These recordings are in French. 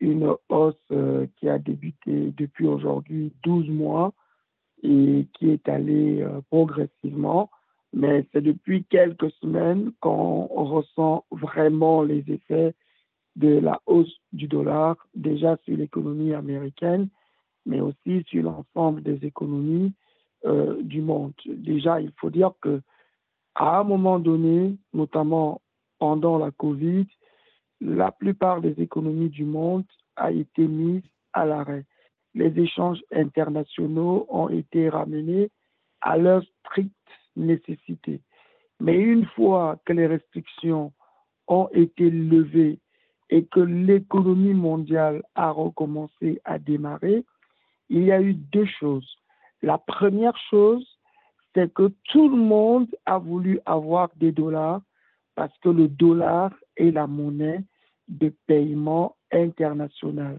une hausse euh, qui a débuté depuis aujourd'hui 12 mois et qui est allée euh, progressivement. Mais c'est depuis quelques semaines qu'on ressent vraiment les effets de la hausse du dollar, déjà sur l'économie américaine, mais aussi sur l'ensemble des économies euh, du monde. Déjà, il faut dire que à un moment donné, notamment pendant la Covid, la plupart des économies du monde a été mise à l'arrêt. Les échanges internationaux ont été ramenés à leur stricte nécessité. Mais une fois que les restrictions ont été levées et que l'économie mondiale a recommencé à démarrer, il y a eu deux choses. La première chose, c'est que tout le monde a voulu avoir des dollars parce que le dollar est la monnaie de paiement international.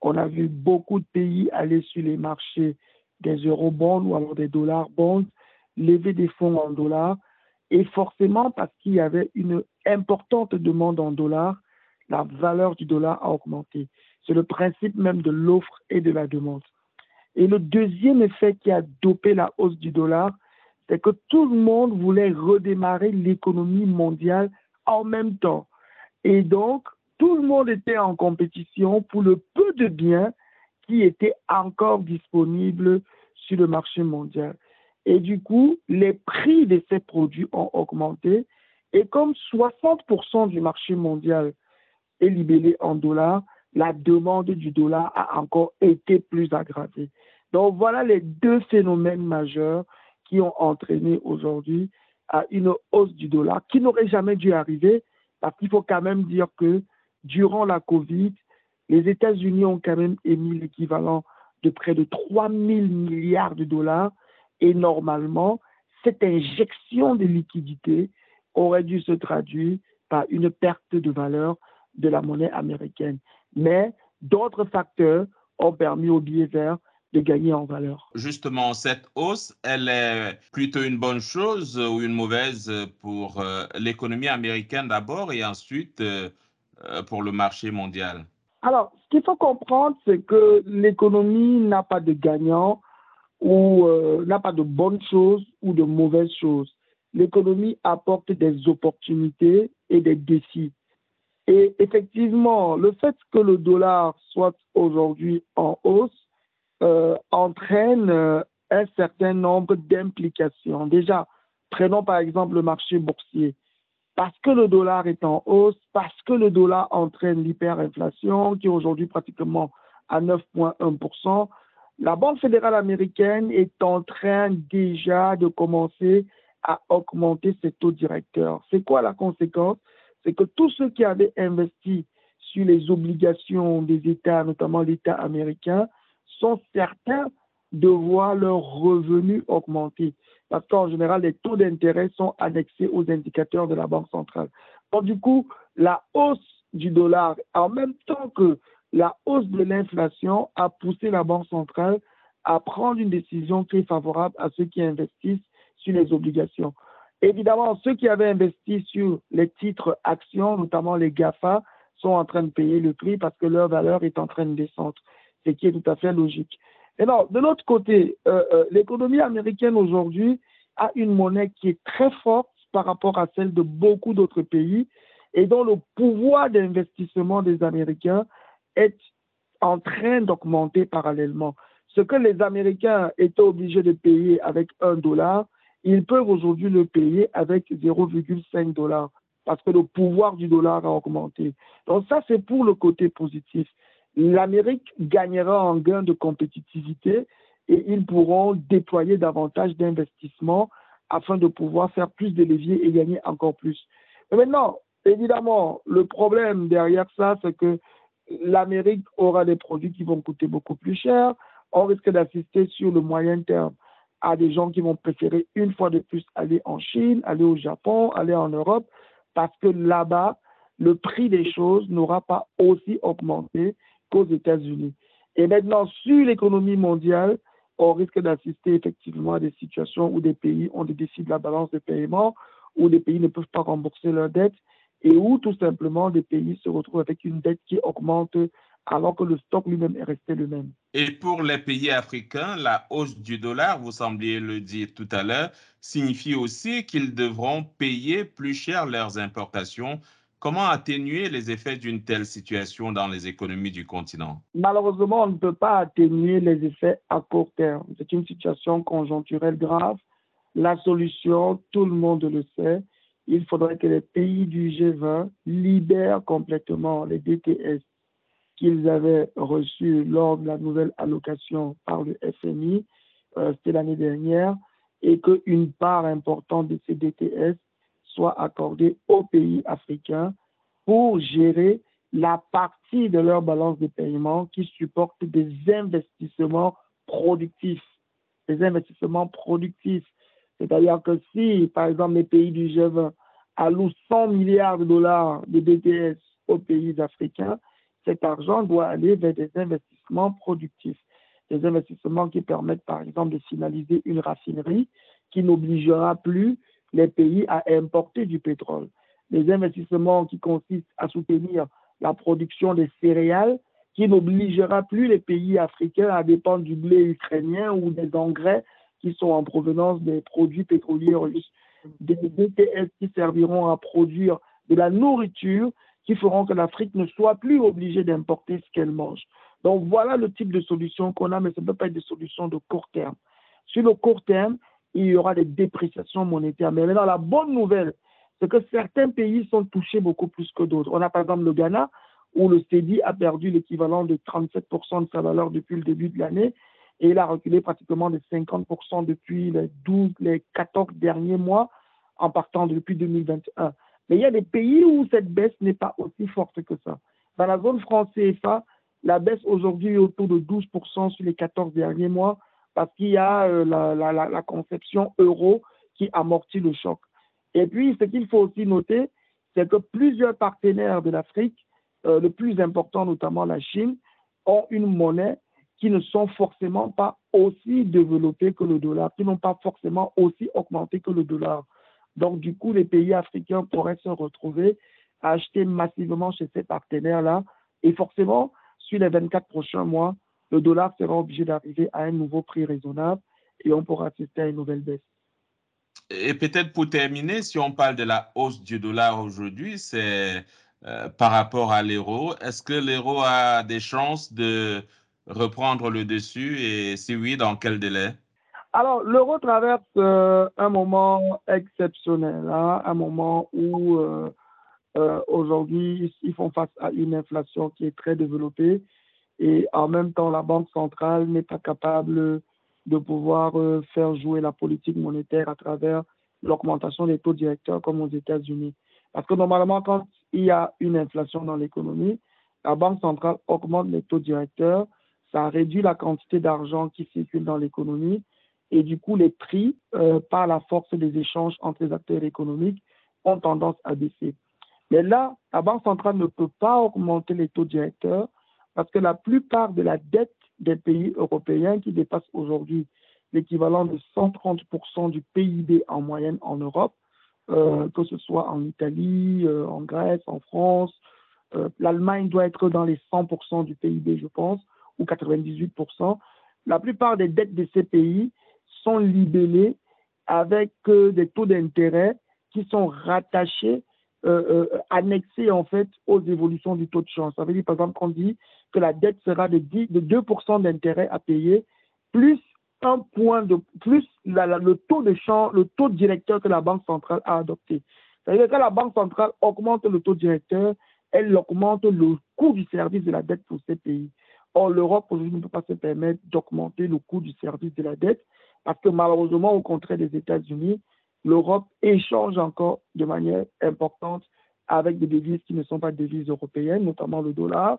On a vu beaucoup de pays aller sur les marchés des eurobonds ou alors des dollars bonds, lever des fonds en dollars, et forcément parce qu'il y avait une importante demande en dollars, la valeur du dollar a augmenté. C'est le principe même de l'offre et de la demande. Et le deuxième effet qui a dopé la hausse du dollar, c'est que tout le monde voulait redémarrer l'économie mondiale en même temps. Et donc, tout le monde était en compétition pour le peu de biens qui étaient encore disponibles sur le marché mondial. Et du coup, les prix de ces produits ont augmenté. Et comme 60% du marché mondial est libellé en dollars, la demande du dollar a encore été plus aggravée. Donc voilà les deux phénomènes majeurs qui ont entraîné aujourd'hui une hausse du dollar qui n'aurait jamais dû arriver parce qu'il faut quand même dire que durant la Covid, les États-Unis ont quand même émis l'équivalent de près de 3 000 milliards de dollars et normalement, cette injection de liquidités aurait dû se traduire par une perte de valeur de la monnaie américaine. Mais d'autres facteurs ont permis au billet vert de gagner en valeur. Justement, cette hausse, elle est plutôt une bonne chose ou une mauvaise pour euh, l'économie américaine d'abord et ensuite euh, euh, pour le marché mondial? Alors, ce qu'il faut comprendre, c'est que l'économie n'a pas de gagnant ou n'a pas de bonnes choses ou de mauvaises choses. L'économie apporte des opportunités et des défis. Et effectivement, le fait que le dollar soit aujourd'hui en hausse euh, entraîne euh, un certain nombre d'implications. Déjà, prenons par exemple le marché boursier. Parce que le dollar est en hausse, parce que le dollar entraîne l'hyperinflation, qui est aujourd'hui pratiquement à 9,1%, la Banque fédérale américaine est en train déjà de commencer à augmenter ses taux directeurs. C'est quoi la conséquence? C'est que tous ceux qui avaient investi sur les obligations des États, notamment l'État américain, sont certains de voir leurs revenus augmenter. Parce qu'en général, les taux d'intérêt sont annexés aux indicateurs de la Banque centrale. Donc, du coup, la hausse du dollar, en même temps que la hausse de l'inflation, a poussé la Banque centrale à prendre une décision est favorable à ceux qui investissent sur les obligations. Évidemment, ceux qui avaient investi sur les titres actions, notamment les GAFA, sont en train de payer le prix parce que leur valeur est en train de descendre ce qui est tout à fait logique. Et non, de l'autre côté, euh, euh, l'économie américaine aujourd'hui a une monnaie qui est très forte par rapport à celle de beaucoup d'autres pays et dont le pouvoir d'investissement des Américains est en train d'augmenter parallèlement. Ce que les Américains étaient obligés de payer avec un dollar, ils peuvent aujourd'hui le payer avec 0,5 dollars parce que le pouvoir du dollar a augmenté. Donc ça, c'est pour le côté positif l'Amérique gagnera en gain de compétitivité et ils pourront déployer davantage d'investissements afin de pouvoir faire plus de leviers et gagner encore plus. Mais maintenant, évidemment, le problème derrière ça, c'est que l'Amérique aura des produits qui vont coûter beaucoup plus cher. On risque d'assister sur le moyen terme à des gens qui vont préférer une fois de plus aller en Chine, aller au Japon, aller en Europe, parce que là-bas, le prix des choses n'aura pas aussi augmenté qu'aux États-Unis. Et maintenant, sur l'économie mondiale, on risque d'assister effectivement à des situations où des pays ont des défis de la balance de paiement, où des pays ne peuvent pas rembourser leurs dettes et où tout simplement des pays se retrouvent avec une dette qui augmente alors que le stock lui-même est resté le même. Et pour les pays africains, la hausse du dollar, vous sembliez le dire tout à l'heure, signifie aussi qu'ils devront payer plus cher leurs importations. Comment atténuer les effets d'une telle situation dans les économies du continent? Malheureusement, on ne peut pas atténuer les effets à court terme. C'est une situation conjoncturelle grave. La solution, tout le monde le sait, il faudrait que les pays du G20 libèrent complètement les DTS qu'ils avaient reçus lors de la nouvelle allocation par le FMI, euh, c'était l'année dernière, et qu'une part importante de ces DTS soit accordée aux pays africains pour gérer la partie de leur balance de paiement qui supporte des investissements productifs. C'est-à-dire que si, par exemple, les pays du G20 allouent 100 milliards de dollars de DTS aux pays africains, cet argent doit aller vers des investissements productifs. Des investissements qui permettent, par exemple, de finaliser une raffinerie qui n'obligera plus les pays à importer du pétrole. Des investissements qui consistent à soutenir la production des céréales qui n'obligera plus les pays africains à dépendre du blé ukrainien ou des engrais qui sont en provenance des produits pétroliers russes. Des BTS qui serviront à produire de la nourriture qui feront que l'Afrique ne soit plus obligée d'importer ce qu'elle mange. Donc voilà le type de solution qu'on a, mais ce ne peut pas être des solutions de court terme. Sur le court terme, il y aura des dépréciations monétaires. Mais maintenant, la bonne nouvelle, c'est que certains pays sont touchés beaucoup plus que d'autres. On a par exemple le Ghana, où le CEDI a perdu l'équivalent de 37% de sa valeur depuis le début de l'année, et il a reculé pratiquement de 50% depuis les 12, les 14 derniers mois, en partant depuis 2021. Mais il y a des pays où cette baisse n'est pas aussi forte que ça. Dans la zone franc CFA, la baisse aujourd'hui est autour de 12% sur les 14 derniers mois parce qu'il y a euh, la, conception euro qui amortit le choc. Et puis, ce qu'il faut aussi noter, c'est que plusieurs partenaires de l'Afrique, euh, le plus important notamment la Chine, ont une monnaie qui ne sont forcément pas aussi développées que le dollar, qui n'ont pas forcément aussi augmenté que le dollar. Donc, du coup, les pays africains pourraient se retrouver à acheter massivement chez ces partenaires-là. Et forcément, sur les 24 prochains mois, le dollar sera obligé d'arriver à un nouveau prix raisonnable et on pourra assister à une nouvelle baisse. Et peut-être pour terminer, si on parle de la hausse du dollar aujourd'hui, c'est euh, par rapport à l'euro. Est-ce que l'euro a des chances de reprendre le dessus? Et si oui, dans quel délai? Alors, l'euro traverse euh, un moment exceptionnel, hein, un moment où euh, aujourd'hui, ils font face à une inflation qui est très développée et en même temps, la Banque centrale n'est pas capable de pouvoir faire jouer la politique monétaire à travers l'augmentation des taux directeurs comme aux États-Unis. Parce que normalement, quand il y a une inflation dans l'économie, la Banque centrale augmente les taux directeurs, ça réduit la quantité d'argent qui circule dans l'économie et du coup, les prix, euh, par la force des échanges entre les acteurs économiques, ont tendance à baisser. Mais là, la Banque centrale ne peut pas augmenter les taux directeurs parce que la plupart de la dette des pays européens qui dépasse aujourd'hui l'équivalent de 130% du PIB en moyenne en Europe, euh, que ce soit en Italie, euh, en Grèce, en France, l'Allemagne doit être dans les 100% du PIB, je pense, ou 98%. La plupart des dettes de ces pays sont libellés avec euh, des taux d'intérêt qui sont rattachés, euh, euh, annexés en fait aux évolutions du taux de change. Ça veut dire par exemple qu'on dit que la dette sera de, 10, de 2% d'intérêt à payer, plus un point de plus le taux de change, le taux directeur que la Banque centrale a adopté. C'est-à-dire que quand la Banque centrale augmente le taux directeur, elle augmente le coût du service de la dette pour ces pays. Or, l'Europe aujourd'hui ne peut pas se permettre d'augmenter le coût du service de la dette parce que malheureusement, au contraire des États-Unis, l'Europe échange encore de manière importante avec des devises qui ne sont pas des devises européennes, notamment le dollar.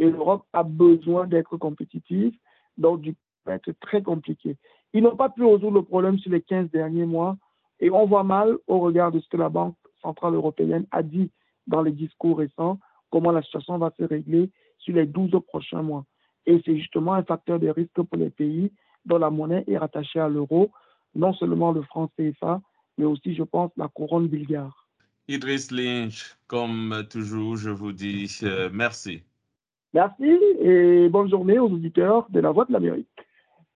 Et l'Europe a besoin d'être compétitive. Donc, du coup, ça va être très compliqué. Ils n'ont pas pu résoudre le problème sur les 15 derniers mois. Et on voit mal, au regard de ce que la Banque centrale européenne a dit dans les discours récents, comment la situation va se régler sur les 12 prochains mois. Et c'est justement un facteur de risque pour les pays dont la monnaie est rattachée à l'euro, non seulement le franc CFA, mais aussi, je pense, la couronne bulgare. Idriss Lynch, comme toujours, je vous dis euh, merci. Merci et bonne journée aux auditeurs de la Voix de l'Amérique.